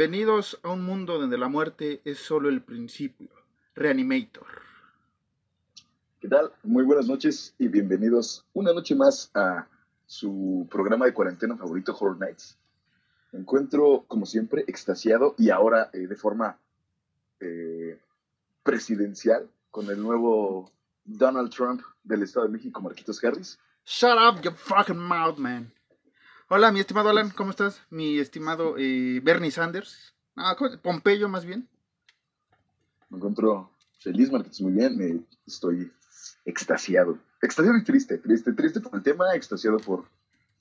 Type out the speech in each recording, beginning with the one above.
Bienvenidos a un mundo donde la muerte es solo el principio. Reanimator. ¿Qué tal? Muy buenas noches y bienvenidos una noche más a su programa de cuarentena favorito, Horror Nights. Me encuentro, como siempre, extasiado y ahora eh, de forma eh, presidencial con el nuevo Donald Trump del Estado de México, Marquitos Harris. Shut up your fucking mouth, man. Hola, mi estimado Alan, ¿cómo estás? Mi estimado eh, Bernie Sanders. Ah, ¿cómo- Pompeyo, más bien. Me encuentro feliz, Marquitos, muy bien. eh, estoy extasiado. Extasiado y triste, triste, triste por el tema, extasiado por,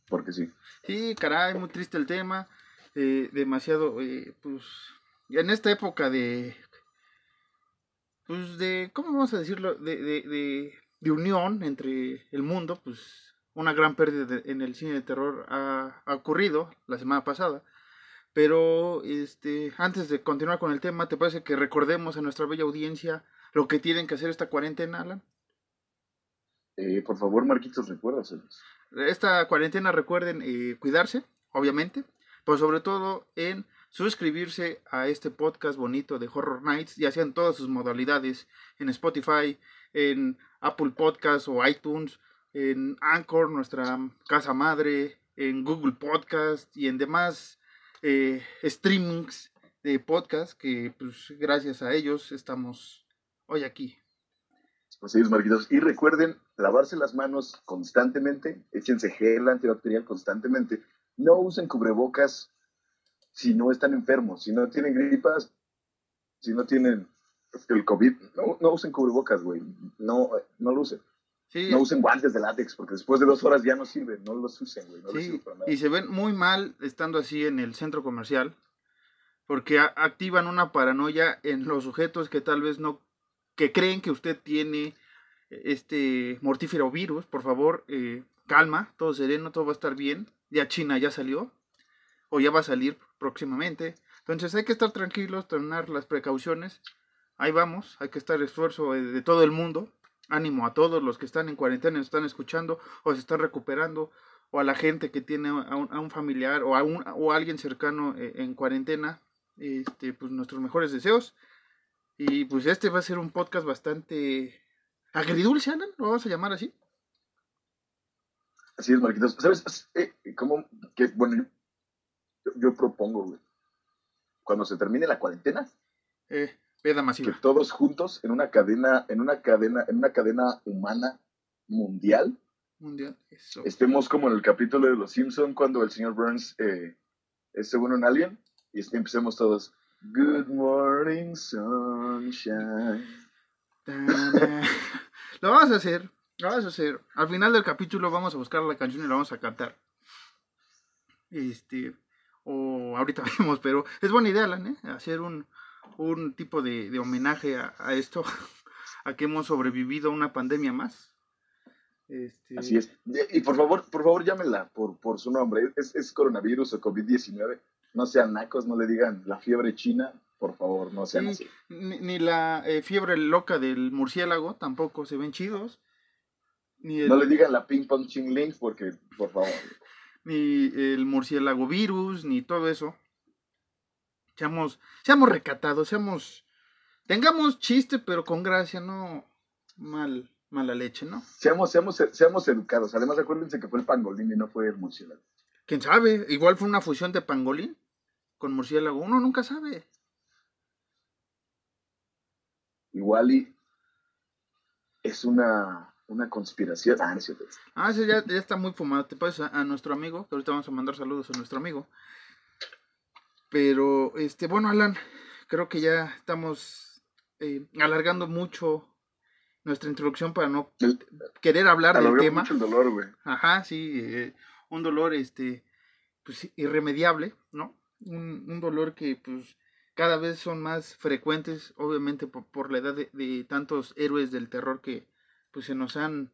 porque sí. Sí, caray, muy triste el tema. eh, demasiado, eh, pues, en esta época de, pues, de, ¿cómo vamos a decirlo? De, de, de, de unión entre el mundo, pues, una gran pérdida de- en el cine de terror ha, ha ocurrido la semana pasada. Pero, este, antes de continuar con el tema, ¿te parece que recordemos a nuestra bella audiencia lo que tienen que hacer esta cuarentena, Alan? Eh, por favor, Marquitos, recuérdaselos. esta cuarentena recuerden eh, cuidarse, obviamente, pero sobre todo en suscribirse a este podcast bonito de Horror Nights, ya sean todas sus modalidades, en Spotify, en Apple Podcasts o iTunes, en Anchor, nuestra casa madre, en Google Podcast y en demás eh, streamings de podcast que pues gracias a ellos estamos hoy aquí. Así es, Marquitos. Y recuerden lavarse las manos constantemente, échense gel antibacterial constantemente. No usen cubrebocas si no están enfermos, si no tienen gripas, si no tienen el COVID. No, no usen cubrebocas, güey. No, no lo usen. Sí, No usen guantes de látex porque después de dos horas ya no sirven. No los usen, güey. No les Sí, sirve para nada. y se ven muy mal estando así en el centro comercial, porque activan una paranoia en los sujetos que tal vez no, que creen que usted tiene eh, este mortífero virus. Por favor, eh, calma, todo sereno, todo va a estar bien. Ya China ya salió, o ya va a salir próximamente. Entonces hay que estar tranquilos, tomar las precauciones. Ahí vamos, hay que estar esfuerzo eh, de todo el mundo. Ánimo a todos los que están en cuarentena, nos están escuchando o se están recuperando o a la gente que tiene a un, a un familiar o a, un, o a alguien cercano eh, en cuarentena, este, pues nuestros mejores deseos. Y pues este va a ser un podcast bastante agridulce, Alan, lo vamos a llamar así. Así es, Marquitos. ¿Sabes? Eh, ¿Cómo? Que, bueno, yo, yo propongo, güey. Cuando se termine la cuarentena, Eh, peda que todos juntos en una cadena, en una cadena, en una cadena humana mundial, Mundial. Eso. estemos como en el capítulo de Los Simpson cuando el señor Burns eh, es según un alien y empecemos todos. Good morning, sunshine. Lo vamos a hacer, lo vamos a hacer. Al final del capítulo vamos a buscar la canción y la vamos a cantar. Este, o ahorita vemos, pero es buena idea, ¿eh? Hacer un, un tipo de, de homenaje a, a esto, a que hemos sobrevivido a una pandemia más. Este, Así es. Y por favor, por favor, llámela por, por su nombre. Es, es coronavirus o COVID-19. No sean nacos, no le digan la fiebre china. Por favor, no sean Sí, así. ni, ni la eh, fiebre loca del murciélago tampoco se ven chidos. Ni No le digan la ping pong ching link porque, por favor. ni el murciélago virus, ni todo eso. Seamos, seamos recatados, seamos, tengamos chiste, pero con gracia, no mal, mala leche, ¿no? Seamos, seamos, seamos educados. Además, acuérdense que fue el pangolín y no fue el murciélago. ¿Quién sabe? Igual fue una fusión de pangolín con murciélago. Uno nunca sabe. Igual y es una, una conspiración. Ah, no es cierto. Ah, ese ya, ya está muy fumado. Te pasas a, a nuestro amigo, que ahorita vamos a mandar saludos a nuestro amigo. Pero, este, bueno, Alan, creo que ya estamos eh, alargando mucho nuestra introducción para no El- querer hablar del tema. mucho el dolor, güey. Ajá, sí, eh, un dolor, este, pues irremediable, ¿no? Un, un dolor que, pues, cada vez son más frecuentes, obviamente por, por la edad de, de tantos héroes del terror que, pues, se nos han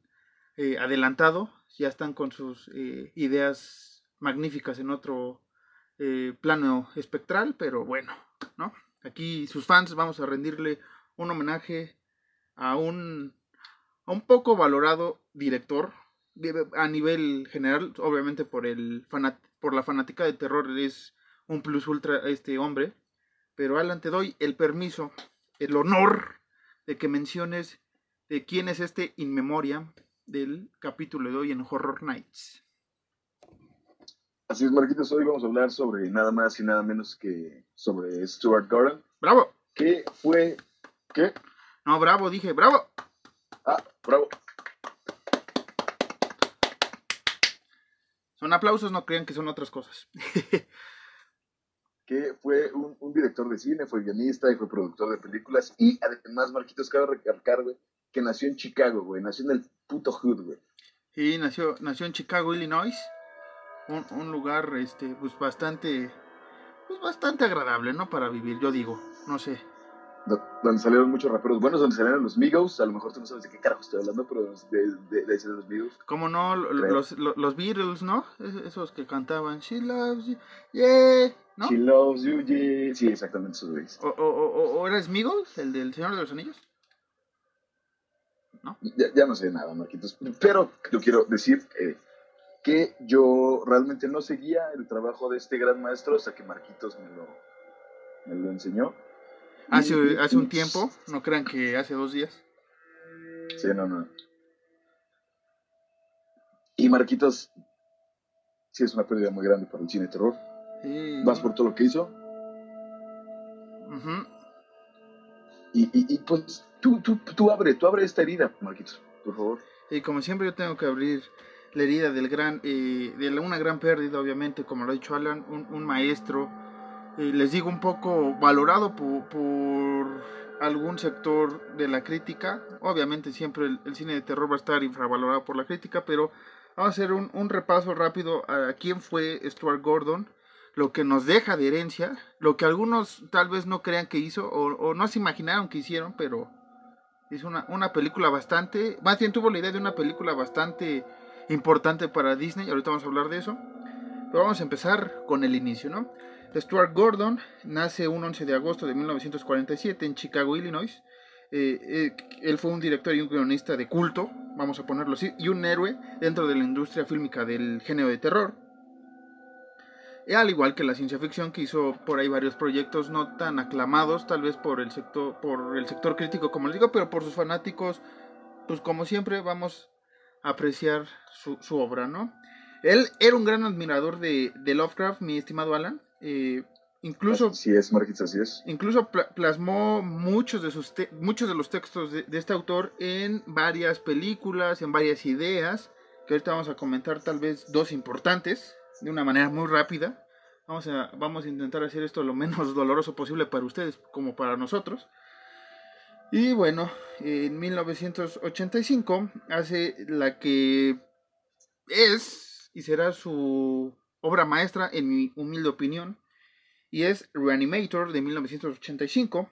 eh, adelantado, ya están con sus eh, ideas magníficas en otro eh, plano espectral, pero bueno, ¿no? Aquí sus fans vamos a rendirle un homenaje a un, a un poco valorado director a nivel general, obviamente por el fanat- por la fanática de terror es un plus ultra este hombre, pero Alan te doy el permiso, el honor de que menciones de quién es este in memoria del capítulo de hoy en Horror Nights. Así es, Marquitos. Hoy vamos a hablar sobre nada más y nada menos que sobre Stuart Gordon. Bravo. Que fue. ¿Qué? No, bravo, dije, bravo. Ah, bravo. Son aplausos, no crean que son otras cosas. que fue un, un director de cine, fue guionista y fue productor de películas. Y además, Marquitos, cabe recalcar, güey, que nació en Chicago, güey. Nació en el puto hood, güey. Y nació, nació en Chicago, Illinois. Un, un lugar este, pues bastante. Pues bastante agradable, ¿no? Para vivir, yo digo. No sé. do- Donde salieron muchos raperos buenos, donde salieron los Migos. A lo mejor tú no sabes de qué carajo estoy hablando, pero de, de, los Migos. Como no, los, lo- los Beatles, ¿no? Es- Esos que cantaban She loves you, yeah, ¿no? She loves you, yeah. Sí, exactamente esos güeyes. O, o, o, o era Smigol, el del Señor de los Anillos. Ya, ya no sé nada, Marquitos. Pero yo quiero decir eh, que yo realmente no seguía el trabajo de este gran maestro hasta que Marquitos me lo, me lo enseñó. Y- Hace, hace un tiempo, no crean que hace dos días. Sí, no, no. Y Marquitos, sí es una pérdida muy grande para el cine de terror. Sí. Vas por todo lo que hizo. Ujú. Y, y, y, pues tú, tú, tú abre, tú abre esta herida, Marquitos, por favor. Y como siempre yo tengo que abrir la herida del gran, eh, de una gran pérdida, obviamente, como lo ha dicho Alan, un, maestro, les digo un poco valorado por, algún sector de la crítica. Obviamente siempre el, cine de terror va a estar infravalorado por la crítica, pero vamos a hacer un, un repaso rápido a quién fue Stuart Gordon, lo que nos deja de herencia, lo que algunos tal vez no crean que hizo o, o no se imaginaron que hicieron, pero es una, una película bastante, más bien tuvo la idea de una película bastante importante para Disney, ahorita vamos a hablar de eso, pero vamos a empezar con el inicio, ¿no? Stuart Gordon nace un 11 de agosto de 1947 en Chicago, Illinois. Eh, eh, él fue un director y un guionista de culto, vamos a ponerlo así, y un héroe dentro de la industria fílmica del género de terror. Y al igual que la ciencia ficción, que hizo por ahí varios proyectos no tan aclamados, tal vez por el sector, por el sector crítico, como les digo, pero por sus fanáticos, pues como siempre vamos apreciar su, su obra, ¿no? Él era un gran admirador de, de Lovecraft, mi estimado Alan. eh, incluso Así es, Marquitos, así es. Incluso pla- plasmó muchos de, sus muchos de los textos de, de este autor en varias películas, en varias ideas, que ahorita vamos a comentar tal vez dos importantes, de una manera muy rápida. Vamos a, vamos a intentar hacer esto lo menos doloroso posible para ustedes como para nosotros. Y bueno, en 1985 hace la que es y será su obra maestra, en mi humilde opinión, y es Reanimator de 1985,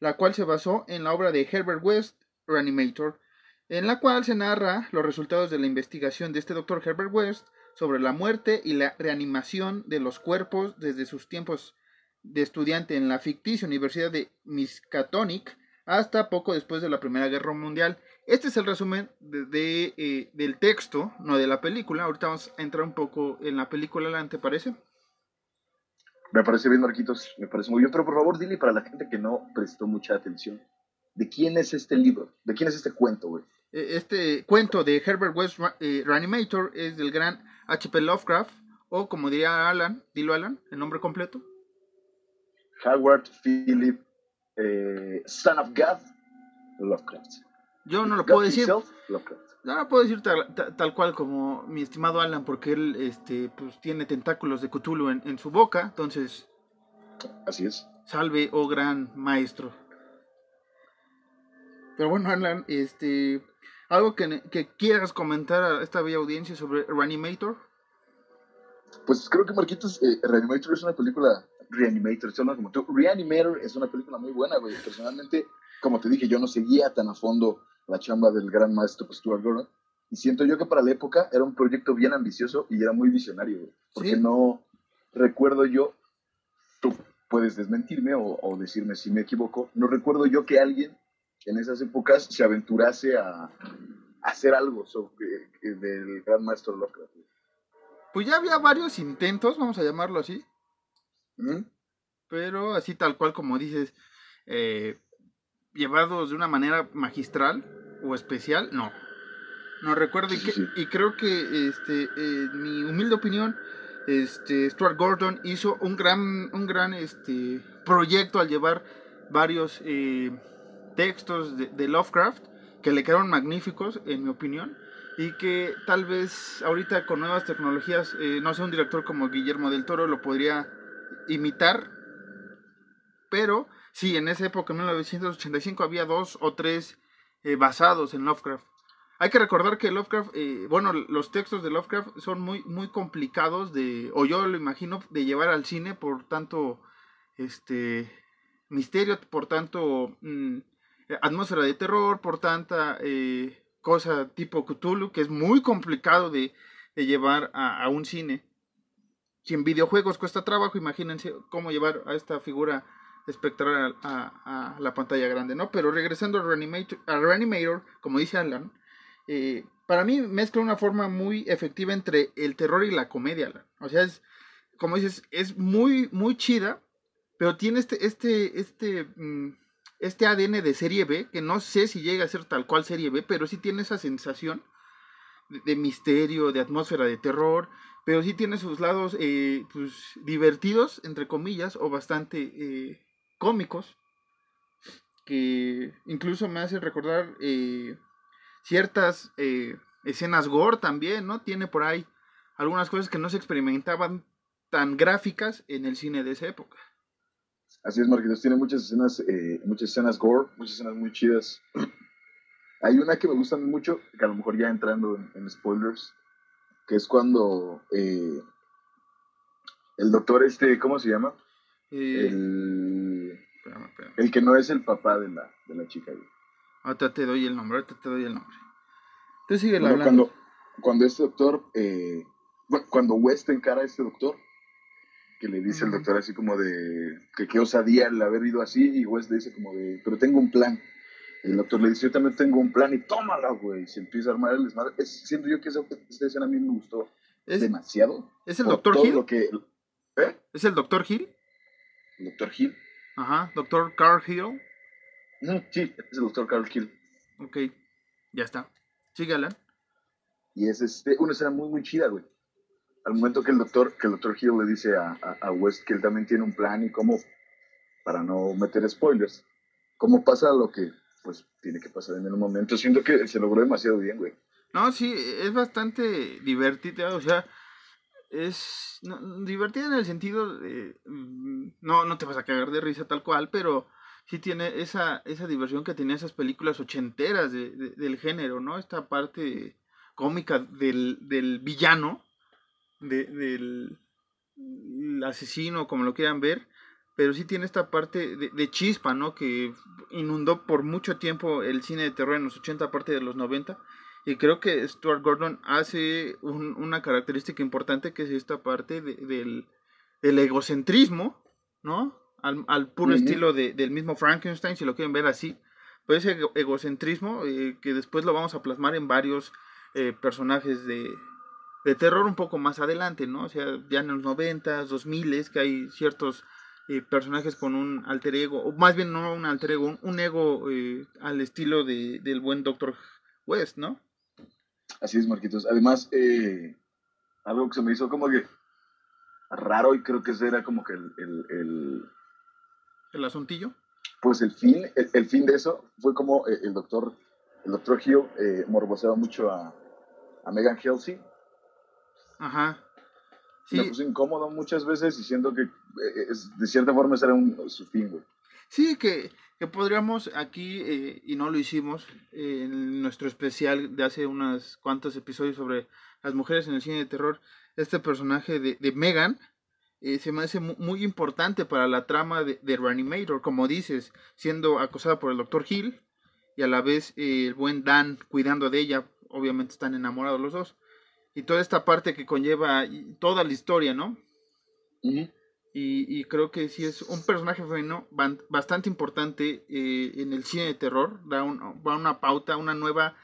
la cual se basó en la obra de Herbert West, Reanimator, en la cual se narra los resultados de la investigación de este doctor Herbert West sobre la muerte y la reanimación de los cuerpos desde sus tiempos de estudiante en la ficticia Universidad de Miskatonic hasta poco después de la Primera Guerra Mundial Este es el resumen de, eh, del texto, no de la película. Ahorita vamos a entrar un poco en la película, ¿te parece? Me parece bien, Marquitos, me parece muy bien. Pero por favor, dile para la gente que no prestó mucha atención, ¿de quién es este libro? ¿De quién es este cuento, güey? E, este cuento de Herbert West eh, Reanimator es del gran H.P. Lovecraft, o como diría Alan, dilo Alan, el nombre completo. Howard Philip, eh, Son of God, Lovecraft. Yo no lo puedo decir. No lo puedo decir tal, cual como mi estimado Alan, porque él este, pues, tiene tentáculos de Cthulhu en, su boca, entonces. Así es. Salve, oh gran maestro. Pero bueno, Alan, este. ¿Algo que, quieras comentar a esta bella audiencia sobre Reanimator? Pues creo que Marquitos, eh, Reanimator es una película. Reanimator, como tú. Reanimator es una película muy buena, güey. Personalmente, como te dije, yo no seguía tan a fondo la chamba del gran maestro Stuart Gordon. Y siento yo que para la época era un proyecto bien ambicioso y era muy visionario, Porque no recuerdo yo, tú puedes desmentirme o, decirme si me equivoco, no recuerdo yo que alguien en esas épocas se aventurase a, hacer algo sobre, eh, del gran maestro Lovecraft. Pues ya había varios intentos, vamos a llamarlo así. Pero así tal cual como dices, eh, llevados de una manera magistral o especial, no. No recuerdo y, creo que este mi humilde opinión este Stuart Gordon hizo un gran un gran este proyecto al llevar varios eh, textos de, Lovecraft que le quedaron magníficos en mi opinión y que tal vez ahorita con nuevas tecnologías eh, no sé un director como Guillermo del Toro lo podría imitar pero Sí, en esa época, en 1985, había dos o tres eh, basados en Lovecraft. Hay que recordar que Lovecraft, eh, bueno, los textos de Lovecraft son muy, muy complicados de, o yo lo imagino, de llevar al cine por tanto, este, misterio, por tanto, mm, atmósfera de terror, por tanta eh, cosa tipo Cthulhu, que es muy complicado de, llevar a, a, un cine. Si en videojuegos cuesta trabajo, imagínense cómo llevar a esta figura espectral a, la pantalla grande, ¿no? Pero regresando a Reanimator, a Reanimator como dice Alan, eh, para mí mezcla una forma muy efectiva entre el terror y la comedia, Alan. O sea, es, como dices, es muy, muy chida, pero tiene este, este, este, mm, este ADN de serie B, que no sé si llega a ser tal cual serie B, pero sí tiene esa sensación de, misterio, de atmósfera de terror, pero sí tiene sus lados eh, pues, divertidos, entre comillas, o bastante eh, cómicos que incluso me hacen recordar eh, ciertas escenas gore también, ¿no? Tiene por ahí algunas cosas que no se experimentaban tan gráficas en el cine de esa época. Así es, Marquitos, tiene muchas escenas, muchas escenas gore, muchas escenas muy chidas. Hay una que me gusta mucho, que a lo mejor ya entrando en, spoilers, que es cuando el doctor este, ¿cómo se llama? El, el que no es el papá de la, de la chica. Ahorita te doy el nombre, ahorita te doy el nombre. Tú sigue hablando. Cuando, cuando este doctor, eh, cuando West encara a este doctor, que le dice el doctor así como de que qué osadía el haber ido así, y West le dice como de, pero tengo un plan. El doctor le dice, yo también tengo un plan y tómala, güey. Se empieza a armar el desmadre. siento yo que esa, escena a mí me gustó demasiado. ¿Es el doctor Hill? que, ¿eh? ¿Es el doctor Hill? Doctor Hill. Ajá, Doctor Carl Hill. No, sí, es el Doctor Carl Hill. Ok, ya está. Sígala. Y es este, una escena muy, muy chida, güey. Al momento que el doctor, que el doctor Hill le dice a, a, West que él también tiene un plan y cómo, para no meter spoilers, cómo pasa lo que pues tiene que pasar en el momento. Siento que se logró demasiado bien, güey. No, sí, es bastante divertido, o sea, es divertida en el sentido de, mm, no, no te vas a cagar de risa tal cual, pero sí tiene esa, esa diversión que tenía esas películas ochenteras de, del género, ¿no? Esta parte cómica del, del villano, del asesino, como lo quieran ver, pero sí tiene esta parte de, de, chispa, ¿no? Que inundó por mucho tiempo el cine de terror en los 80, parte de los 90, y creo que Stuart Gordon hace una característica importante que es esta parte del, egocentrismo, ¿no? Al, puro estilo del mismo Frankenstein, si lo quieren ver así. pues ese egocentrismo eh, que después lo vamos a plasmar en varios eh, personajes de, de, terror un poco más adelante, ¿no? O sea, ya en los 90, 2000 que hay ciertos eh, personajes con un alter ego, o más bien no un alter ego, un, ego al estilo de, del buen Doctor West, ¿no? Así es, Marquitos. Además, algo que se me hizo como que raro y creo que ese era como que el... ¿El, el, ¿El asuntillo? pues el fin, el, fin de eso fue como eh, el doctor, el doctor Hill eh, morboseaba mucho a, a Megan Halsey. Ajá. Sí. Me puso incómodo muchas veces diciendo que eh, de cierta forma ese era un, su fin, güey. Sí, que, que podríamos aquí, eh, y no lo hicimos, en nuestro especial de hace unos cuantos episodios sobre las mujeres en el cine de terror, este personaje de, de Megan, eh, se me hace muy importante para la trama de, de, Reanimator, como dices, siendo acosada por el Dr. Hill y a la vez eh, el buen Dan cuidando de ella, obviamente están enamorados los dos, y toda esta parte que conlleva toda la historia, ¿no? y, y, creo que sí es un personaje femenino bastante importante eh, en el cine de terror, da, un, da una pauta, una nueva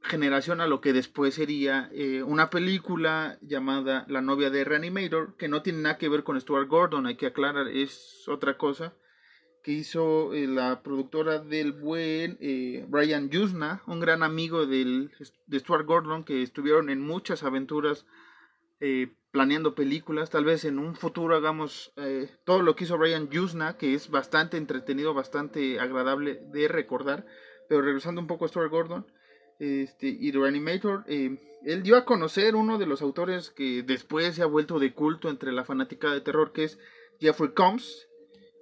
generación a lo que después sería eh, una película llamada La novia de Reanimator, que no tiene nada que ver con Stuart Gordon, hay que aclarar, es otra cosa, que hizo eh, la productora del buen eh, Brian Yuzna, un gran amigo del, de Stuart Gordon, que estuvieron en muchas aventuras planeando películas, tal vez en un futuro hagamos todo lo que hizo Brian Yuzna, que es bastante entretenido, bastante agradable de recordar, pero regresando un poco a Stuart Gordon, este, y Reanimator, eh, él dio a conocer uno de los autores que después se ha vuelto de culto entre la fanática de terror, que es Jeffrey Combs,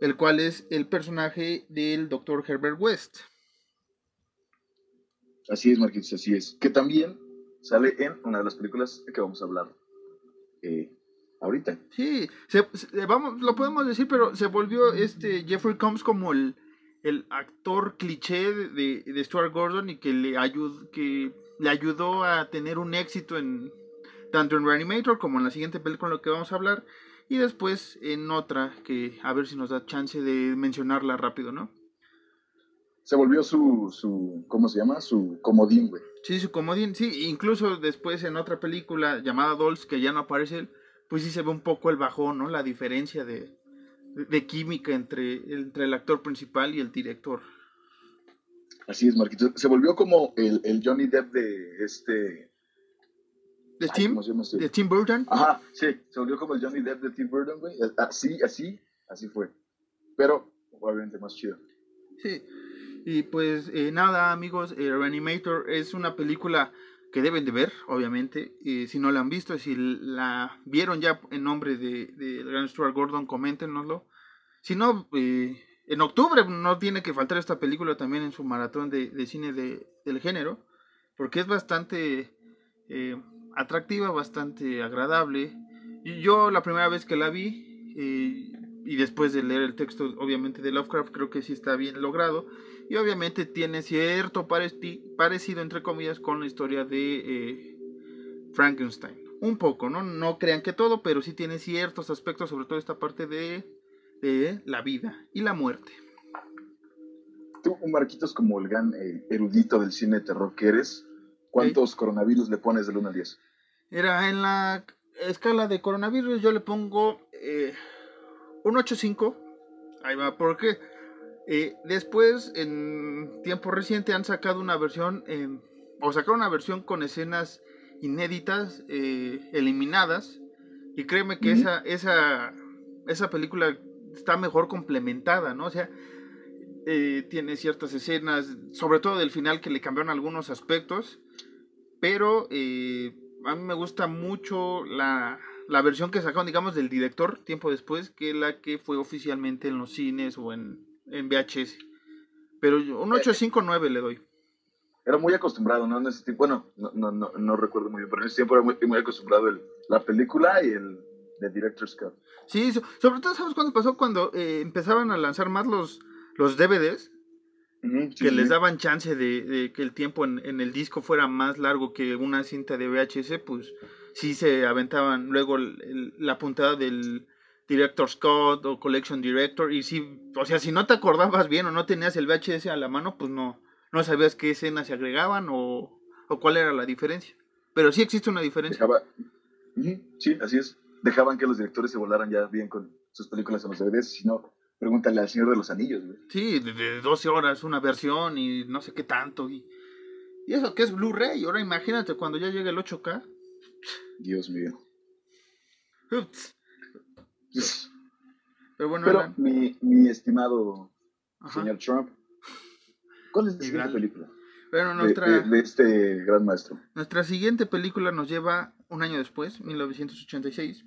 el cual es el personaje del Dr. Herbert West. Así es, Marquitos, así es. Que también sale en una de las películas que vamos a hablar eh, ahorita. Sí, vamos, lo podemos decir, pero se volvió este Jeffrey Combs como el el actor cliché de, de Stuart Gordon y que le, ayud, que le ayudó a tener un éxito en tanto en Reanimator como en la siguiente película en la que vamos a hablar y después en otra que a ver si nos da chance de mencionarla rápido, ¿no? Se volvió su, su ¿cómo se llama? Su comodín, güey. Sí, su comodín, sí, incluso después en otra película llamada Dolls, que ya no aparece él, pues sí se ve un poco el bajón, ¿no? La diferencia de, de química entre, entre el actor principal y el director. Así es, Marquito. Se volvió como el, el Johnny Depp de este... ¿De Tim? Este? ¿De Tim Burton? Ajá, sí. Se volvió como el Johnny Depp de Tim Burton, güey. Así, así, así fue. Pero, obviamente, más chido. Sí. Y pues, eh, nada, amigos. Eh, Reanimator es una película que deben de ver, obviamente. si no la han visto, si la vieron ya en nombre de, de gran Stuart Gordon, coméntenoslo. Si no, eh, en octubre no tiene que faltar esta película también en su maratón de, de cine de, del género, porque es bastante eh, atractiva, bastante agradable. Y yo la primera vez que la vi, eh, y después de leer el texto obviamente de Lovecraft, creo que sí está bien logrado y obviamente tiene cierto parecido, entre comillas, con la historia de eh, Frankenstein. Un poco, ¿no? No crean que todo, pero sí tiene ciertos aspectos, sobre todo esta parte de, de la vida y la muerte. Tú, Marquitos, como el gran eh, erudito del cine de terror que eres, ¿cuántos coronavirus le pones del 1 al 10? Era en la escala de coronavirus, yo le pongo eh, un 8.5. Ahí va, ¿por qué? Eh, después, en tiempo reciente, han sacado una versión, o sacaron una versión con escenas inéditas, eh, eliminadas, y créeme que esa, esa, esa película está mejor complementada, ¿no? O sea, eh, tiene ciertas escenas, sobre todo del final que le cambiaron algunos aspectos, pero a mí me gusta mucho la, la versión que sacaron, digamos, del director tiempo después, que la que fue oficialmente en los cines o en en VHS. Pero un 859 le doy. Era muy acostumbrado, ¿no? En ese tiempo, bueno, no, no, no, no recuerdo muy bien, pero en ese tiempo era muy, muy acostumbrado el, la película y el, el Director's Cut. Sí, sobre todo, ¿sabes cuándo pasó? Cuando eh, empezaban a lanzar más los, los DVDs, que les daban chance de, de, que el tiempo en, en, el disco fuera más largo que una cinta de VHS, pues sí se aventaban luego el, la puntada del Director Scott o Collection Director. Y si, o sea, si no te acordabas bien o no tenías el VHS a la mano, pues no, no sabías qué escenas se agregaban o, o cuál era la diferencia. Pero sí existe una diferencia. Dejaba... Sí, así es. Dejaban que los directores se volaran ya bien con sus películas en los DVDs, si no, pregúntale al Señor de los Anillos, güey. Sí, de, 12 horas una versión y no sé qué tanto. Y, y eso que es Blu-ray. Ahora imagínate cuando ya llegue el 8K. Dios mío. Ups. Pero bueno, Pero, mi, mi, estimado señor Trump, ¿cuál es la siguiente película? Bueno, nuestra, de, este gran maestro. Nuestra siguiente película nos lleva un año después, 1986.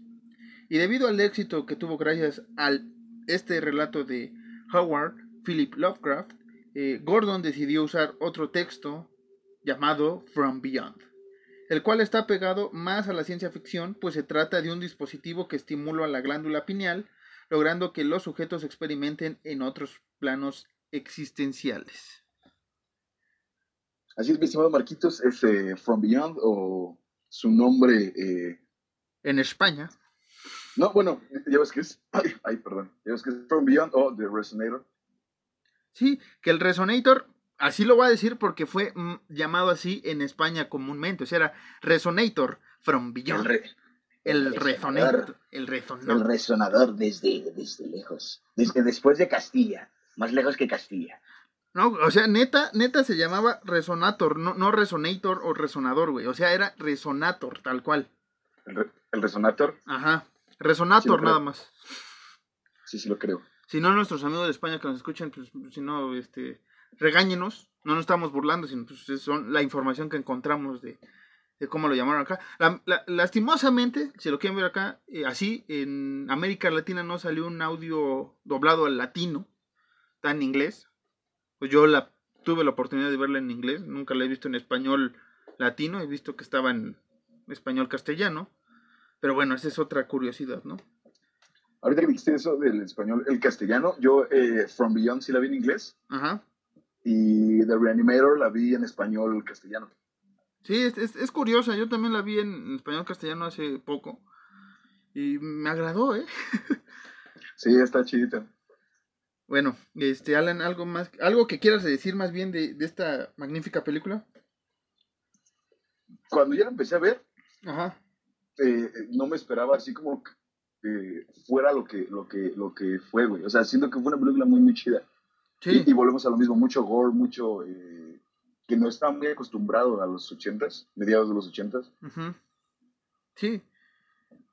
Y debido al éxito que tuvo gracias al este relato de Howard Philip Lovecraft, eh, Gordon decidió usar otro texto llamado From Beyond, el cual está pegado más a la ciencia ficción, pues se trata de un dispositivo que estimula la glándula pineal, logrando que los sujetos experimenten en otros planos existenciales. Así es, mi estimado Marquitos, es eh, From Beyond o su nombre... Eh, en España. No, bueno, ya ves que es... Ay, perdón. Ya ves que es From Beyond o The Resonator. Sí, que el Resonator Así lo voy a decir porque fue mm, llamado así en España comúnmente. O sea, era Resonator from Beyond. El, el, resonator. El resonador. El resonador desde, desde lejos. Desde después de Castilla. Más lejos que Castilla. No, o sea, neta, neta se llamaba Resonator, no, no Resonator o Resonador, güey. O sea, era Resonator, tal cual. ¿El, Resonator? Ajá. Resonator nada más. Sí, sí lo creo. Si no, nuestros amigos de España que nos escuchan, pues si no, este regáñenos, no nos estamos burlando, sino pues son la información que encontramos de, cómo lo llamaron acá. lastimosamente, si lo quieren ver acá, eh, así en América Latina no salió un audio doblado al latino, está en inglés. Pues yo la tuve la oportunidad de verla en inglés, nunca la he visto en español latino, he visto que estaba en español castellano. Pero bueno, esa es otra curiosidad, ¿no? Ahorita que dijiste eso del español, el castellano, yo eh, From Beyond sí la vi en inglés. Ajá. Y The Reanimator la vi en español castellano. Sí, es, es, curiosa. Yo también la vi en español castellano hace poco. Y me agradó, ¿eh? sí, está chidita. Bueno, este, Alan, ¿algo más? ¿Algo que quieras decir más bien de, esta magnífica película? Cuando ya la empecé a ver, Ajá. Eh, no me esperaba así como que fuera lo que, lo que, lo que fue, güey. O sea, siento que fue una película muy, muy chida. Y, volvemos a lo mismo, mucho gore, mucho... Eh, que no está muy acostumbrado a los ochentas, mediados de los ochentas. Sí.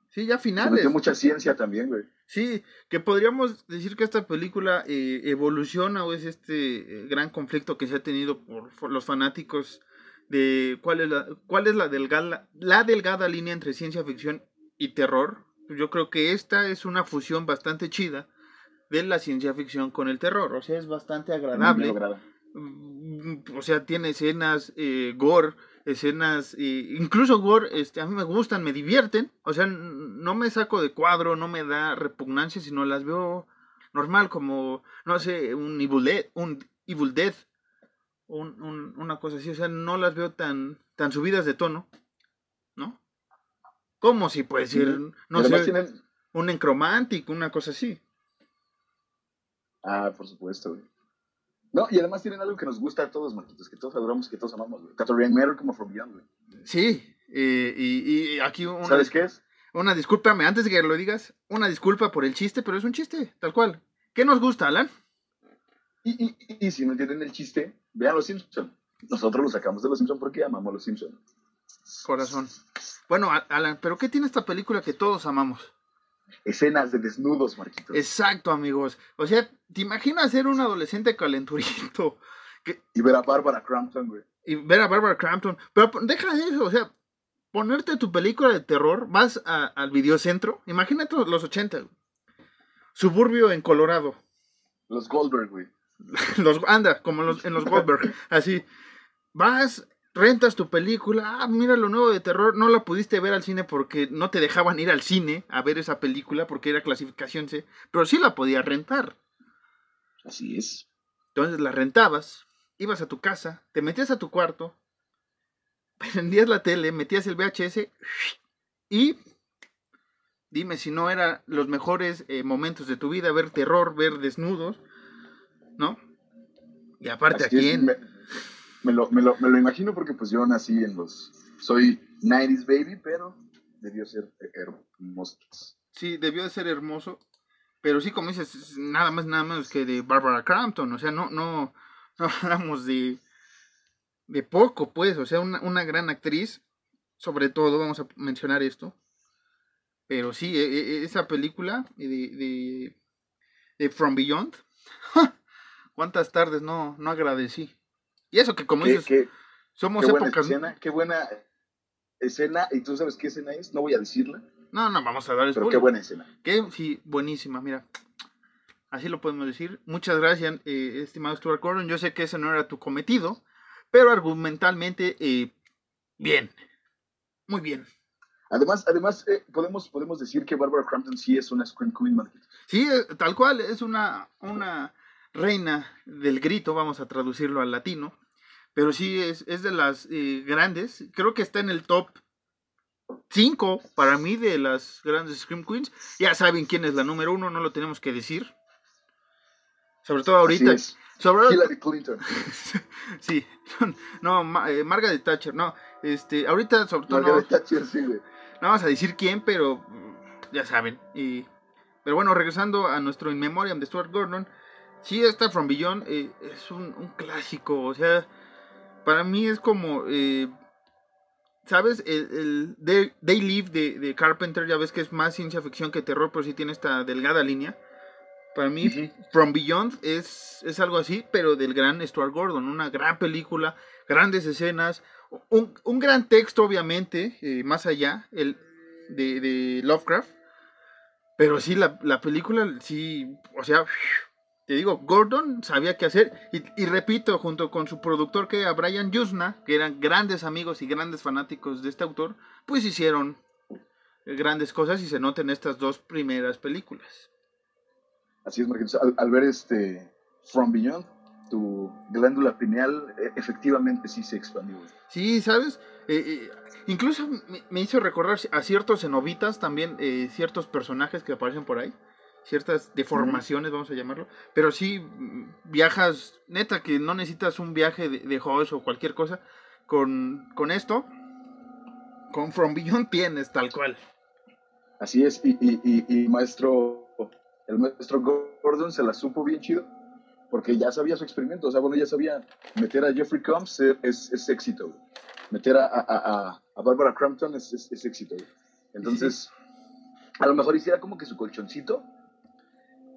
Sí, ya finales. Se mucha ciencia también, güey. Sí, que podríamos decir que esta película eh, evoluciona o es este eh, gran conflicto que se ha tenido por, los fanáticos de cuál es la cuál es la delgada la delgada línea entre ciencia ficción y terror. Yo creo que esta es una fusión bastante chida de la ciencia ficción con el terror. O sea, es bastante agradable. Mm, o sea, tiene escenas eh, gore, escenas, eh, incluso gore, este, a mí me gustan, me divierten. O sea, no me saco de cuadro, no me da repugnancia, sino las veo normal, como, no sé, un Evil Dead, un Evil Dead un, una cosa así. O sea, no las veo tan, tan subidas de tono, ¿no? Como si puede ser, no sé, un Necromantic, una cosa así. Ah, por supuesto, güey. No, y además tienen algo que nos gusta a todos, Marquitos, que todos adoramos, que todos amamos, güey. Tanto como From Beyond, güey. Sí, y, y, aquí una... ¿Sabes qué es? Una discúlpame, antes de que lo digas, una disculpa por el chiste, pero es un chiste, tal cual. ¿Qué nos gusta, Alan? Y, y, y si no entienden el chiste, vean Los Simpsons. Nosotros lo sacamos de Los Simpsons porque amamos Los Simpsons. Corazón. Bueno, Alan, ¿pero qué tiene esta película que todos amamos? escenas de desnudos, Marquitos. Exacto, amigos. O sea, ¿te imaginas ser un adolescente calenturito? Y ver a Barbara Crampton, güey. Y ver a Barbara Crampton. Pero deja eso, o sea, ponerte tu película de terror, vas al videocentro, imagínate los 80, Suburbio en Colorado. Los Goldberg, güey. los, anda, como los, en los Goldberg. así. Vas, rentas tu película, ah, mira lo nuevo de terror, no la pudiste ver al cine porque no te dejaban ir al cine a ver esa película porque era clasificación C, pero sí la podías rentar. Así es. Entonces la rentabas, ibas a tu casa, te metías a tu cuarto, prendías la tele, metías el VHS y Dime si no eran los mejores eh, momentos de tu vida, ver terror, ver desnudos, ¿no? Y aparte Así aquí es, en... me, me lo, me, lo, me lo imagino porque pues yo nací en los... Soy 90s baby, pero debió ser hermoso. Sí, debió de ser hermoso. Pero sí, como dices, es nada más, nada menos que de Barbara Crampton. O sea, no, no, no hablamos de, de poco, pues. O sea, una, una gran actriz. Sobre todo, vamos a mencionar esto. Pero sí, e- e- esa película de, de, de From Beyond. ¿Cuántas tardes no, no agradecí? Y eso que como Qué, dices, qué- somos qué buena épocas... escena, qué buena escena. ¿Y tú sabes qué escena es? No voy a decirla, No, no, vamos a dar pero qué buena escena. Que sí, buenísima, mira. Así lo podemos decir. Muchas gracias, eh, estimado Stuart Gordon. Yo sé que ese no era tu cometido, pero argumentalmente, eh, bien. Muy bien. Además, además eh, podemos, podemos decir que Barbara Crampton sí es una Scream Queen. Sí, tal cual, es una, una reina del grito, vamos a traducirlo al latino. Pero sí, es, es de las eh, grandes. Creo que está en el top 5 para mí de las grandes Scream Queens. Ya saben quién es la número uno, no lo tenemos que decir. Sobre todo ahorita. Sobre, Hillary Clinton. sí, no, eh, Margaret Thatcher, no, este, ahorita sobre todo no, Margaret Thatcher, sí, güey. no vamos a decir quién, pero mm, ya saben. Y, pero bueno, regresando a nuestro In Memoriam de Stuart Gordon, sí, esta From Beyond eh, es un, un clásico, o sea, para mí es como, eh, ¿sabes? El, el They, They Live de, de Carpenter, ya ves que es más ciencia ficción que terror, pero sí tiene esta delgada línea. Para mí. From Beyond es, es algo así, pero del gran Stuart Gordon, una gran película, grandes escenas, un, un gran texto, obviamente, eh, más allá el, de, de Lovecraft, pero sí, la, la película, sí, o sea, te digo, Gordon sabía qué hacer, y, y repito, junto con su productor, que era Brian Yuzna, que eran grandes amigos y grandes fanáticos de este autor, pues hicieron grandes cosas y se notan estas dos primeras películas. Así es, Marquitos. Al, al ver este From Beyond, tu glándula pineal eh, efectivamente sí se expandió. Sí, ¿sabes? Eh, eh, incluso me, me hizo recordar a ciertos cenobitas también, eh, ciertos personajes que aparecen por ahí, ciertas deformaciones, vamos a llamarlo. Pero sí, mm, viajas, neta, que no necesitas un viaje de, de Hoss o cualquier cosa. Con, con esto, con From Beyond tienes tal cual. Así es, y, y, y, y maestro, el maestro Gordon se la supo bien chido, porque ya sabía su experimento, o sea, bueno, ya sabía meter a Jeffrey Combs es, es éxito, meter a, a, a, Barbara Crampton es, es, es éxito. Entonces, a lo mejor hiciera como que su colchoncito,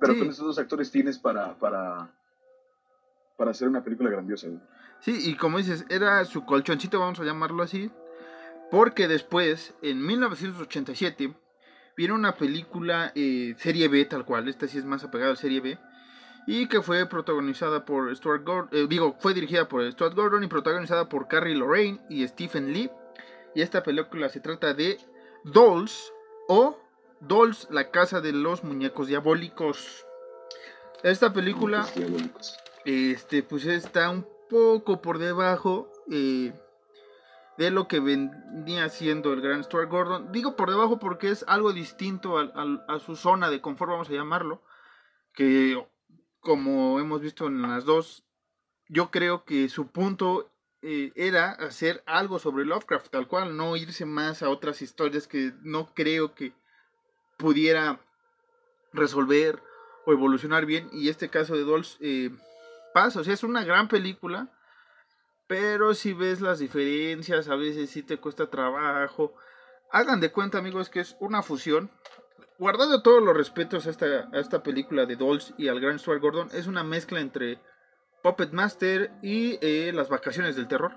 pero Sí. con esos dos actores tienes para, para, para hacer una película grandiosa. güey. Sí, y como dices, era su colchoncito, vamos a llamarlo así, porque después, en 1987, viene una película eh, serie B tal cual, esta sí es más apegada a serie B, y que fue protagonizada por Stuart Gordon, digo, fue dirigida por Stuart Gordon y protagonizada por Carrie Lorraine y Stephen Lee, y esta película se trata de Dolls o Dolls, la casa de los muñecos diabólicos. Esta película diabólicos. este pues está un poco por debajo eh, de lo que venía siendo el gran Stuart Gordon. Digo por debajo porque es algo distinto a, su zona de confort, vamos a llamarlo. Que como hemos visto en las dos, yo creo que su punto eh, era hacer algo sobre Lovecraft, tal cual, no irse más a otras historias que no creo que pudiera resolver o evolucionar bien. Y este caso de Dolls eh, pasa, o sea, es una gran película, pero si ves las diferencias, a veces sí te cuesta trabajo. Hagan de cuenta, amigos, que es una fusión. Guardando todos los respetos a esta, a esta película de Dolls y al gran Stuart Gordon, es una mezcla entre Puppet Master y eh, Las Vacaciones del Terror.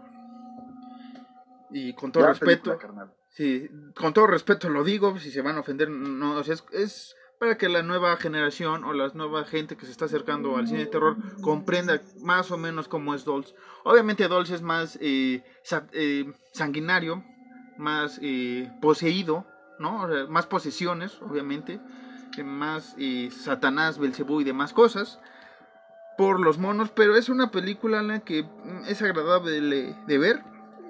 Y con todo Gran respeto, película. Sí, con todo respeto lo digo, si se van a ofender, no, o sea, es, para que la nueva generación o la nueva gente que se está acercando al cine de terror comprenda más o menos cómo es Dolls. Obviamente Dolls es más eh, eh, sanguinario, más eh, poseído, ¿no? Más posesiones, obviamente, eh, más eh, Satanás, Belcebú y demás cosas por los monos, pero es una película que es agradable de ver,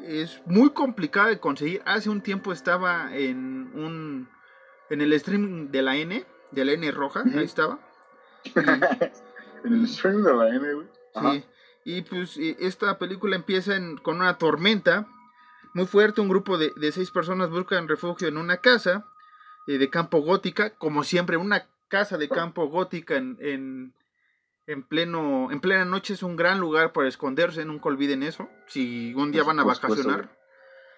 es muy complicada de conseguir. Hace un tiempo estaba en un en el stream de la N, de la N roja, ahí estaba. en el stream de la N, güey. Sí. Y pues esta película empieza en- con una tormenta muy fuerte. Un grupo de, de seis personas buscan refugio en una casa eh, de campo gótica. Como siempre, una casa de campo gótica en, en, en pleno, en plena noche es un gran lugar para esconderse. Nunca olviden eso. Si un día van a vacacionar.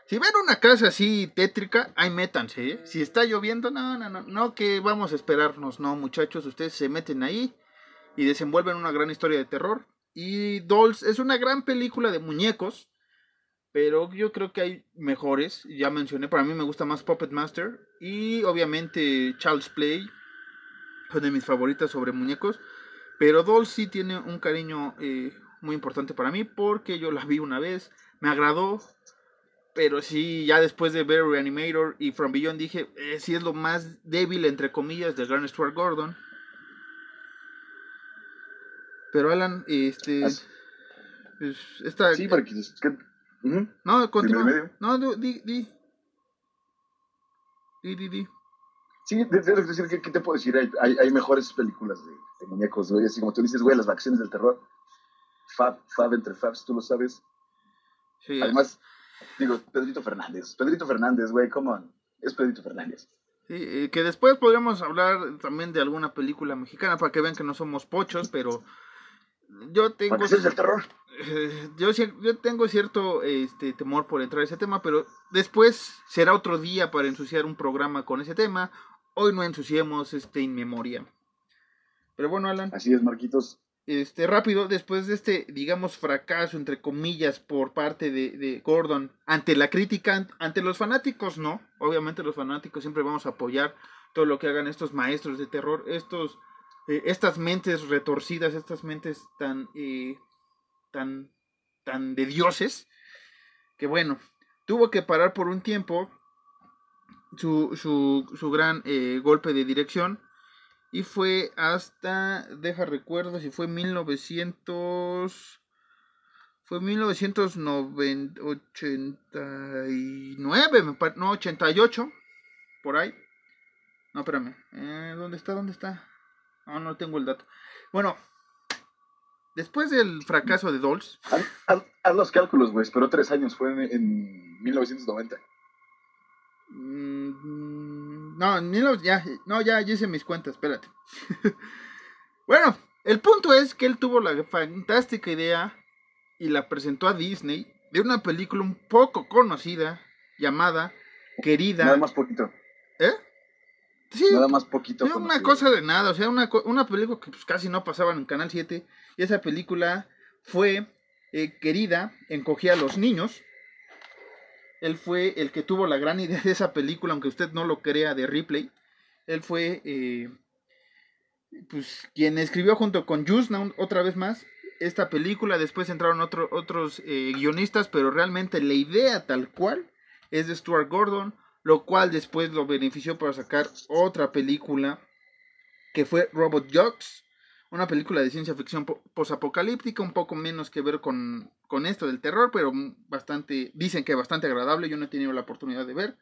Si ven una casa así tétrica, ahí métanse. ¿eh? Si está lloviendo, no, no, no, no, que vamos a esperarnos. No, muchachos, ustedes se meten ahí y desenvuelven una gran historia de terror. Y Dolls es una gran película de muñecos, pero yo creo que hay mejores. Ya mencioné, para mí me gusta más Puppet Master y obviamente Child's Play, fue de mis favoritas sobre muñecos. Pero sí tiene un cariño eh, muy importante para mí porque yo la vi una vez, me agradó, pero sí, ya después de ver Reanimator y From Beyond dije, eh, sí es lo más débil, entre comillas, del gran Stuart Gordon. Pero Alan, este... Pues, esta... Sí, para que... Ujú. No, continúa. No, di, di. Di, di, di. Sí, es decir, ¿qué, qué te puedo decir? Hay, hay, hay mejores películas de, de muñecos, güey. Así como tú dices, güey, las vacaciones del terror. Fab, Fab entre Fabs, tú lo sabes. Sí, Además, digo, Pedrito Fernández. Pedrito Fernández, güey, come on. Es Pedrito Fernández. sí, que después podríamos hablar también de alguna película mexicana para que vean que no somos pochos, pero yo tengo... Del terror. Eh, yo, yo tengo cierto este, temor por entrar a ese tema, pero después será otro día para ensuciar un programa con ese tema. Hoy no ensuciemos este in memoria. Pero bueno, Alan, Así es, Marquitos. este rápido, después de este, digamos, fracaso, entre comillas, por parte de, de Gordon, ante la crítica, an- ante los fanáticos, no. Obviamente los fanáticos siempre vamos a apoyar todo lo que hagan estos maestros de terror, estos, eh, estas mentes retorcidas, estas mentes tan, eh, tan, tan de dioses, que bueno, tuvo que parar por un tiempo su, su, su gran eh, golpe de dirección. Y fue hasta, deja recuerdo si fue 1900, fue 1989, me no, 88, por ahí. No, espérame, eh, ¿dónde está? ¿Dónde está? No, no tengo el dato. Bueno, después del fracaso de Dolls, Haz, los cálculos, güey. Esperó tres años. Fue en, en 1990. Mm, No, ni los, ya, no, ya, ya hice mis cuentas, espérate. bueno, el punto es que él tuvo la fantástica idea y la presentó a Disney de una película un poco conocida llamada Querida. Nada más poquito. ¿Eh? Sí, Nada más poquito. una cosa de nada, o sea, una, una película que pues, casi no pasaban en Canal 7. Y esa película fue eh, Querida, encogía a los niños. Él fue el que tuvo la gran idea de esa película, aunque usted no lo crea, de Ripley. Él fue eh, pues, quien escribió junto con Yusna un- otra vez más esta película. Después entraron otro- otros eh, guionistas, pero realmente la idea tal cual es de Stuart Gordon, lo cual después lo benefició para sacar otra película que fue Robot Jocks, una película de ciencia ficción po- posapocalíptica, un poco menos que ver con, con esto del terror, pero bastante, dicen que bastante agradable, yo no he tenido la oportunidad de ver.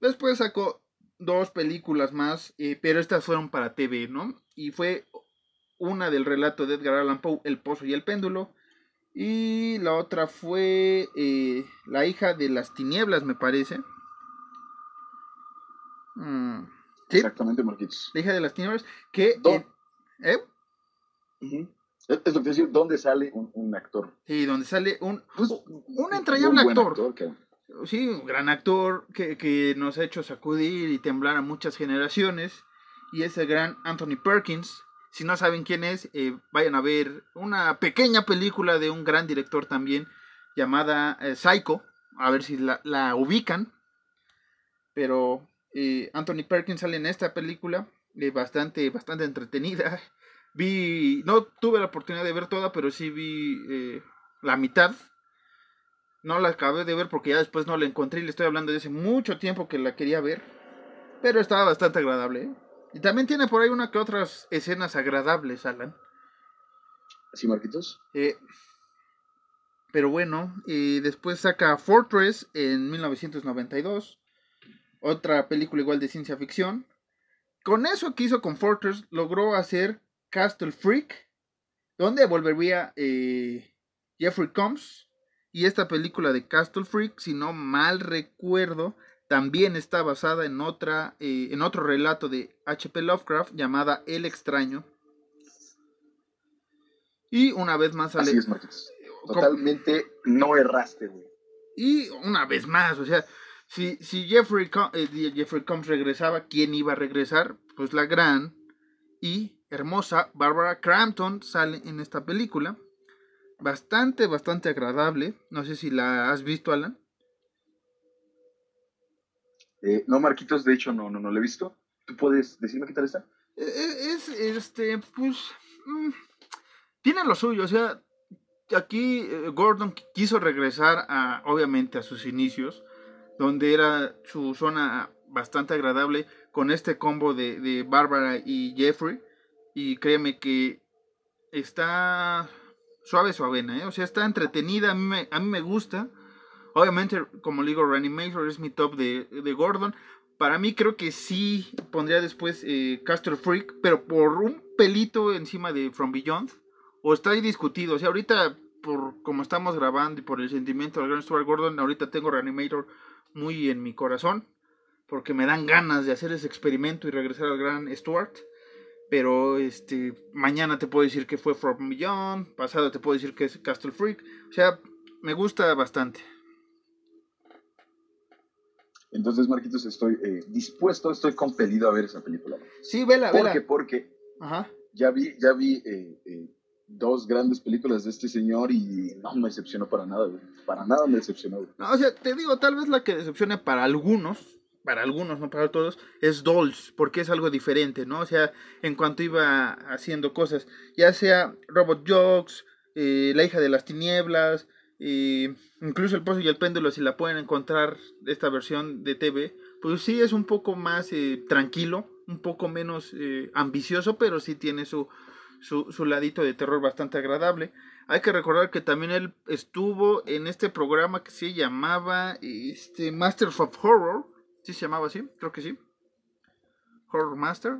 Después sacó dos películas más, eh, pero estas fueron para TV, ¿no? Y fue una del relato de Edgar Allan Poe, El Pozo y el Péndulo, y la otra fue eh, La hija de las tinieblas, me parece. Mm, sí, Exactamente, Marquitos. La hija de las tinieblas, que... ¿eh? Es, es lo que decir, ¿dónde sale un, un actor? Sí, donde sale un, Pues, un entrañable buen actor. que- Sí, un gran actor que, que nos ha hecho sacudir y temblar a muchas generaciones. Y es el gran Anthony Perkins. Si no saben quién es, eh, vayan a ver una pequeña película de un gran director también llamada eh, Psycho. A ver si la, la ubican. Pero eh, Anthony Perkins sale en esta película. Eh, bastante, bastante entretenida. Vi, no tuve la oportunidad de ver toda, pero sí vi eh, la mitad. No la acabé de ver porque ya después no la encontré y le estoy hablando de hace mucho tiempo que la quería ver. Pero estaba bastante agradable. ¿eh? Y también tiene por ahí una que otras escenas agradables, Alan. ¿Sí, Marquitos? Eh, pero bueno, y después saca Fortress en 1992. otra película igual de ciencia ficción. Con eso que hizo con Fortress, logró hacer Castle Freak, donde volvería eh, Jeffrey Combs. Y esta película de Castle Freak, si no mal recuerdo, también está basada en, otra, eh, en otro relato de H.P. Lovecraft llamada El extraño. Y una vez más sale. Así es, Marcos. Totalmente no erraste, güey. Y una vez más, o sea, si, si Jeffrey, eh, Jeffrey Combs regresaba, ¿quién iba a regresar? Pues la gran y hermosa Barbara Crampton sale en esta película. Bastante, bastante agradable. No sé si la has visto, Alan. Eh, no, Marquitos, de hecho, no, no, no la he visto. ¿Tú puedes decirme qué tal está? Eh, es, este, pues, mm, tiene lo suyo, o sea, aquí Gordon quiso regresar a, obviamente, a sus inicios, donde era su zona bastante agradable con este combo de, de Bárbara y Jeffrey. Y créeme que está suave, suavena, ¿eh? o sea, está entretenida, a mí me, a mí me gusta. Obviamente, como le digo, Reanimator es mi top de, de Gordon. Para mí creo que sí pondría después eh, Freak, pero por un pelito encima de From Beyond. O está ahí discutido. O sea, ahorita, por como estamos grabando y por el sentimiento del gran Stuart Gordon, ahorita tengo Reanimator muy en mi corazón, porque me dan ganas de hacer ese experimento y regresar al gran Stuart. Pero este mañana te puedo decir que fue From Beyond, pasado te puedo decir que es Castle Freak. O sea, me gusta bastante. Entonces, Marquitos, estoy eh, dispuesto, estoy compelido a ver esa película. Sí, vela, vela. Porque, porque Ajá. ya vi, ya vi eh, eh, dos grandes películas de este señor y no me decepcionó para nada. Para nada me decepcionó, o sea, te digo, tal vez la que decepcione para algunos, para algunos, no para todos, es Dolls, porque es algo diferente, ¿no? O sea, en cuanto iba haciendo cosas, ya sea Robot Jokes, eh, La hija de las tinieblas, eh, incluso El pozo y el péndulo, si la pueden encontrar, esta versión de TV, pues sí es un poco más eh, tranquilo, un poco menos ambicioso, pero sí tiene su, su, su, ladito de terror bastante agradable. Hay que recordar que también él estuvo en este programa que se llamaba este, Masters of Horror. ¿Sí se llamaba así? Creo que sí. Horror Master.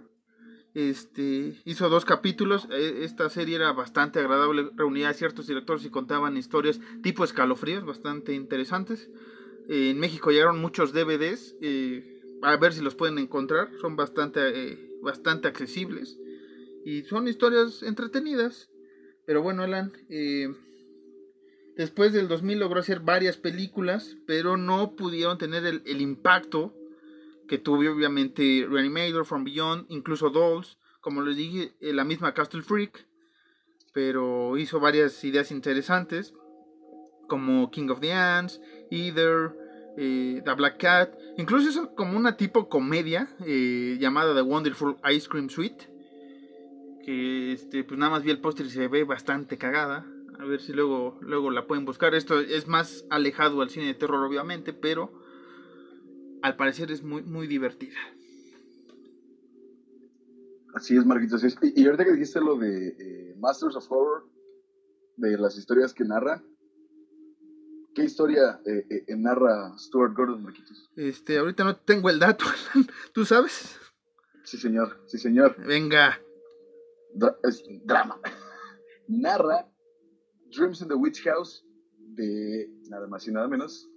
Este, hizo dos capítulos. E, esta serie era bastante agradable. Reunía a ciertos directores y contaban historias tipo escalofríos bastante interesantes. en México llegaron muchos DVDs. Eh, a ver si los pueden encontrar. Son bastante, eh, bastante accesibles. Y son historias entretenidas. Pero bueno, Alan, eh, después del 2000 logró hacer varias películas, pero no pudieron tener el, impacto que tuvo obviamente Reanimator, From Beyond, incluso Dolls, como les dije, eh, la misma Castle Freak, pero hizo varias ideas interesantes, como King of the Ants, Either, eh, The Black Cat, incluso hizo como una tipo comedia llamada The Wonderful Ice Cream Suite, que este, pues nada más vi el póster y se ve bastante cagada. A ver si luego, luego la pueden buscar. Esto es más alejado al cine de terror, obviamente, pero al parecer es muy, muy divertida. Así es, Marquitos. Y ahorita que dijiste lo de eh, Masters of Horror, de las historias que narra, ¿qué historia eh, eh, narra Stuart Gordon, Marquitos? Este, ahorita no tengo el dato, ¿tú sabes? Sí, señor, sí, señor. Venga es drama. Narra Dreams in the Witch House de nada más y nada menos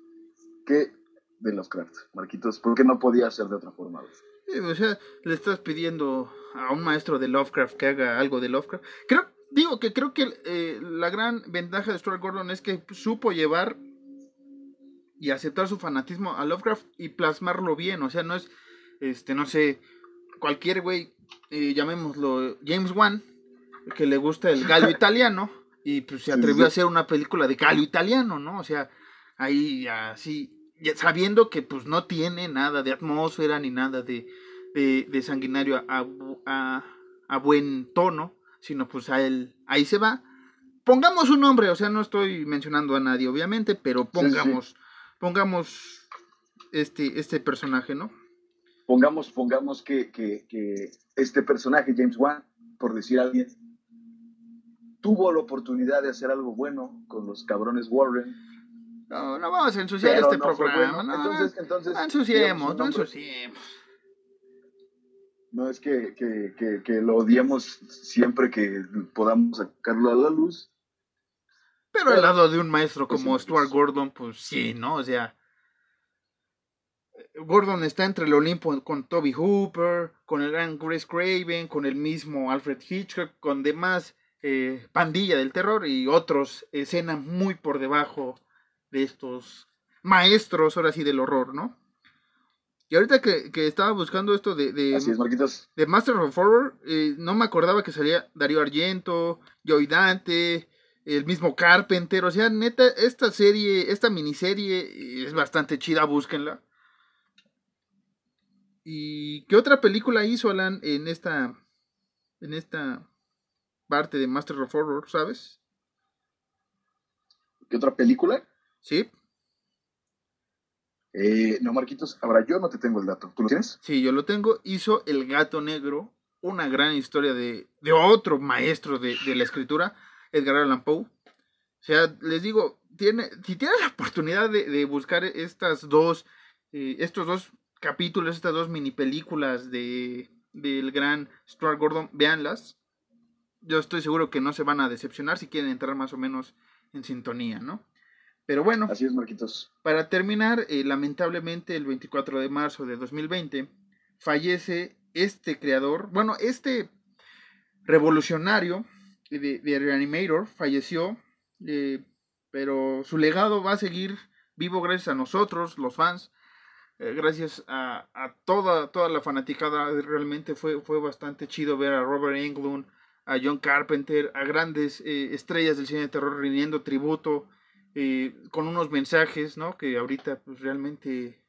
que de Lovecraft. Marquitos, ¿por qué no podía ser de otra forma? o sea, le estás pidiendo a un maestro de Lovecraft que haga algo de Lovecraft. Creo, digo que creo que eh, la gran ventaja de Stuart Gordon es que supo llevar y aceptar su fanatismo a Lovecraft y plasmarlo bien. O sea, no es, este, no sé, cualquier güey eh, llamémoslo James Wan, que le gusta el gallo italiano, y pues se atrevió a hacer una película de gallo italiano, ¿no? O sea, ahí así, sabiendo que pues no tiene nada de atmósfera ni nada de, de, sanguinario a, a, buen tono, sino pues a él, ahí se va. Pongamos un nombre, o sea, no estoy mencionando a nadie, obviamente, pero pongamos, pongamos este, este personaje, ¿no? Pongamos, pongamos que, este personaje, James Wan, por decir alguien, tuvo la oportunidad de hacer algo bueno con los cabrones Warren, No, no vamos a ensuciar Pero este no programa. bueno. no, entonces, entonces, no ensuciemos, digamos no ensuciemos. No es que, que, que, que lo odiemos siempre que podamos sacarlo a la luz. Pero al lado de un maestro Pues como sí, Stuart pues. Gordon, pues sí, ¿no? O sea, Gordon está entre el Olimpo con Toby Hooper, con el gran Grace Craven, con el mismo Alfred Hitchcock, con demás eh, pandilla del terror y otros escenas muy por debajo de estos maestros, ahora sí, del horror, ¿no? Y ahorita que, que estaba buscando esto de, de, Así es, Marquitos. de Master of Horror, eh, no me acordaba que salía Darío Argento, Joey Dante, el mismo Carpenter. O sea, neta, esta serie, esta miniserie eh, es bastante chida, búsquenla. ¿Y qué otra película hizo Alan en esta, en esta parte de Master of Horror, sabes? ¿Qué otra película? Sí, Eh, no, Marquitos. Ahora yo no te tengo el dato. ¿Tú lo tienes? sí, yo lo tengo. Hizo El Gato Negro, una gran historia de, de otro maestro de, de la escritura, Edgar Allan Poe. O sea, les digo, tiene, si tienen la oportunidad de, de buscar estas dos, eh, estos dos capítulos, estas dos mini películas de, del gran Stuart Gordon, véanlas. Yo estoy seguro que no se van a decepcionar si quieren entrar más o menos en sintonía, ¿no? Pero bueno, Así es, Marquitos. para terminar, eh, lamentablemente el 24 de marzo de 2020 fallece este creador, bueno, este revolucionario de, de Reanimator falleció, eh, pero su legado va a seguir vivo gracias a nosotros, los fans, eh, gracias a, a toda, toda la fanaticada, realmente fue, fue bastante chido ver a Robert Englund, a John Carpenter, a grandes eh, estrellas del cine de terror rindiendo tributo, eh, con unos mensajes, ¿no? Que ahorita, pues realmente,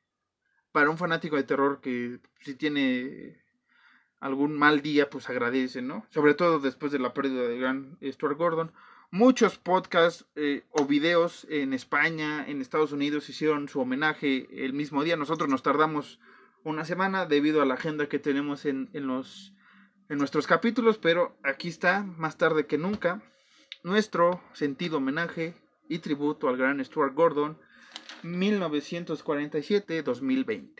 para un fanático de terror que si tiene algún mal día, pues agradece, ¿no? Sobre todo después de la pérdida del gran Stuart Gordon. Muchos podcasts eh, o videos en España, en Estados Unidos, hicieron su homenaje el mismo día. Nosotros nos tardamos una semana debido a la agenda que tenemos en, en los en nuestros capítulos, pero aquí está, más tarde que nunca, nuestro sentido homenaje y tributo al gran Stuart Gordon 1947-2020.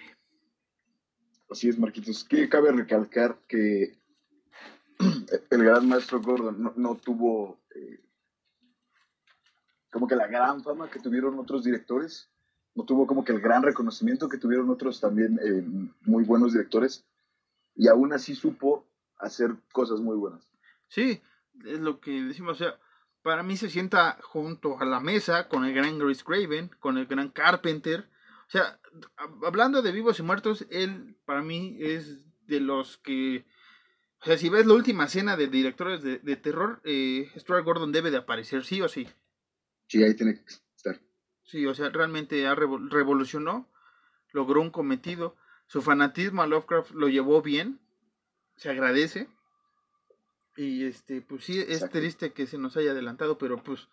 Así es, Marquitos. Que cabe recalcar que el gran maestro Gordon no, no tuvo eh, como que la gran fama que tuvieron otros directores, no tuvo como que el gran reconocimiento que tuvieron otros también eh, muy buenos directores, y aún así supo hacer cosas muy buenas. Sí, es lo que decimos, o sea, para mí se sienta junto a la mesa con el gran Grace Craven, con el gran Carpenter. O sea, hab- hablando de vivos y muertos, él para mí es de los que... O sea, si ves la última escena de directores de, de terror, eh, Stuart Gordon debe de aparecer, sí o sí. Sí, ahí tiene que estar. Sí, o sea, realmente ha revo- revolucionó, logró un cometido. Su fanatismo a Lovecraft lo llevó bien, se agradece. Y este, pues sí, es Exacto. triste que se nos haya adelantado, pero pues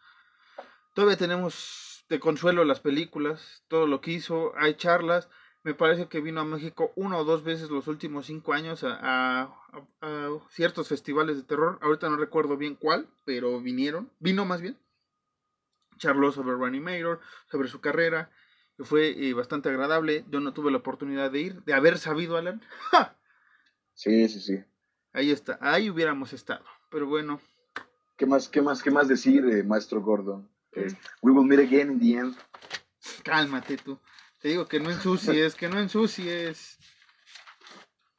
todavía tenemos de consuelo las películas, todo lo que hizo, hay charlas. Me parece que vino a México una o dos veces los últimos cinco años a- a ciertos festivales de terror. Ahorita no recuerdo bien cuál, pero vinieron, vino más bien. Charló sobre Reanimator, sobre su carrera, que fue eh, bastante agradable. Yo no tuve la oportunidad de ir, de haber sabido, Alan. ¡Ja! Sí, sí, sí. Ahí está, ahí hubiéramos estado. Pero bueno, ¿Qué más, qué más, qué más decir, eh, maestro Gordon? Eh, we will meet again in the end. cálmate tú. Te digo que no ensucies, que no ensucies.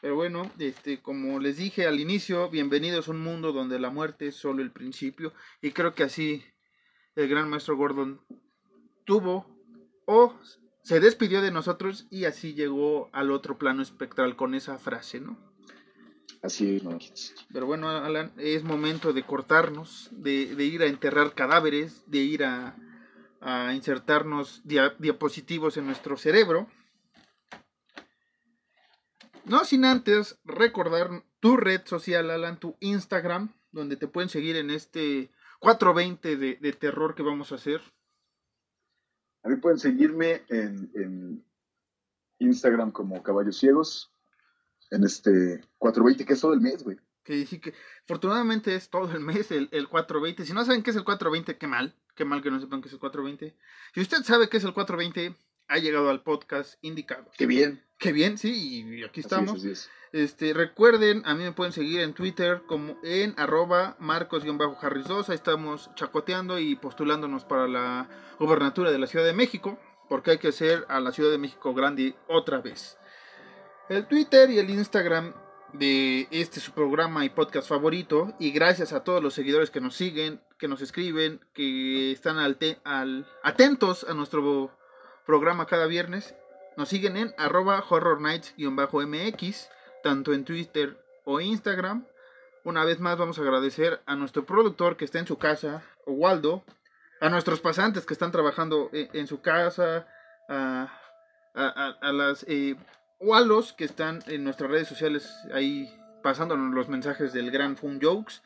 Pero bueno, este, como les dije al inicio, bienvenidos a un mundo donde la muerte es solo el principio. Y creo que así el gran maestro Gordon tuvo o se despidió de nosotros y así llegó al otro plano espectral con esa frase, ¿no? Así es. Pero bueno, Alan, es momento de cortarnos, de, de ir a enterrar cadáveres, de ir a, a insertarnos dia- diapositivos en nuestro cerebro. No sin antes recordar tu red social, Alan, tu Instagram, donde te pueden seguir en este 420 de, de terror que vamos a hacer. A mí pueden seguirme en, en Instagram como Caballos Ciegos, en este 420, que es todo el mes, güey. Que sí que afortunadamente es todo el mes el, el 420. Si no saben qué es el 420, qué mal, Qué mal que no sepan qué es el 420. Si usted sabe qué es el 420, ha llegado al podcast indicado. Qué bien. Qué bien, sí, y aquí Así es, estamos. así es. Este, recuerden, a mí me pueden seguir en Twitter como en arroba marcos-harris2. Ahí estamos chacoteando y postulándonos para la gobernatura de la Ciudad de México. Porque hay que hacer a la Ciudad de México grande otra vez. El Twitter y el Instagram de este su programa y podcast favorito. Y gracias a todos los seguidores que nos siguen, que nos escriben, que están al- atentos a nuestro programa cada viernes. Nos siguen en arroba horror nights-mx, tanto en Twitter o Instagram. Una vez más vamos a agradecer a nuestro productor que está en su casa, Waldo, a nuestros pasantes que están trabajando e- en, su casa, a, a, a- las eh, Waldos que están en nuestras redes sociales ahí pasándonos los mensajes del gran Fun Jokes,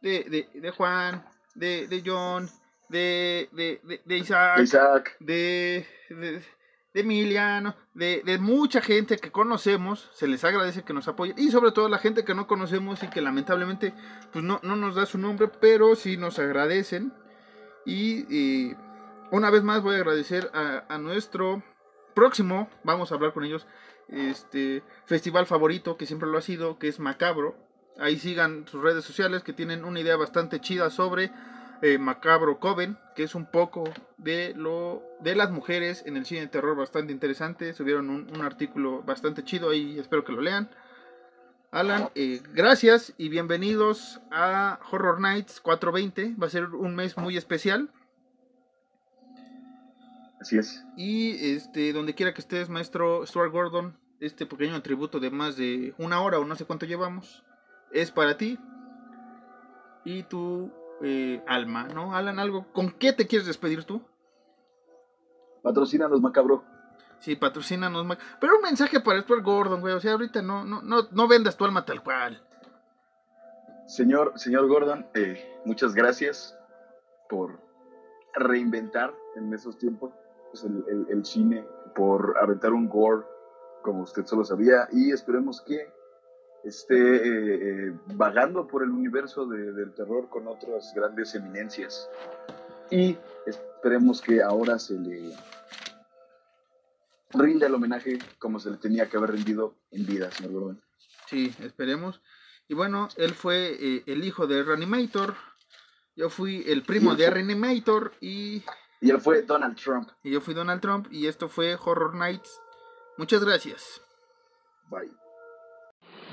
de, Juan, de John, de, de, de, de Isaac, Isaac, de, de, de Emiliano, de, de mucha gente que conocemos, se les agradece que nos apoyen, y sobre todo la gente que no conocemos y que lamentablemente pues no, no nos da su nombre, pero sí nos agradecen. Y una vez más voy a agradecer a, a nuestro próximo, vamos a hablar con ellos, este festival favorito, que siempre lo ha sido, que es Macabro. Ahí sigan sus redes sociales que tienen una idea bastante chida sobre eh, Macabro Coven, que es un poco de lo de las mujeres en el cine de terror bastante interesante. Subieron un, un artículo bastante chido ahí, espero que lo lean. Alan, eh, gracias y bienvenidos a Horror Nights 420. Va a ser un mes muy especial. así es. Y este, donde quiera que estés, maestro Stuart Gordon, este pequeño tributo de más de una hora o no sé cuánto llevamos, es para ti y tu eh, alma, ¿no? Alan, algo, ¿con qué te quieres despedir tú? Patrocínanos, macabro. Sí, patrocínanos, Mac. Pero un mensaje para Stuart Gordon, güey. O sea, ahorita no, no, no, no vendas tu alma tal cual. Señor, señor Gordon, eh, muchas gracias por reinventar en esos tiempos el, el- el cine, por aventar un gore como usted solo sabía y esperemos que esté eh, eh, vagando por el universo de- del terror con otras grandes eminencias. Y esperemos que ahora se le rinda el homenaje como se le tenía que haber rendido en vida, señor Gordon. Sí, esperemos. Y bueno, él fue eh, el hijo de Reanimator. Yo fui el primo de Reanimator y, Y él fue Donald Trump. y yo fui Donald Trump. Y esto fue Horror Nights. Muchas gracias. Bye.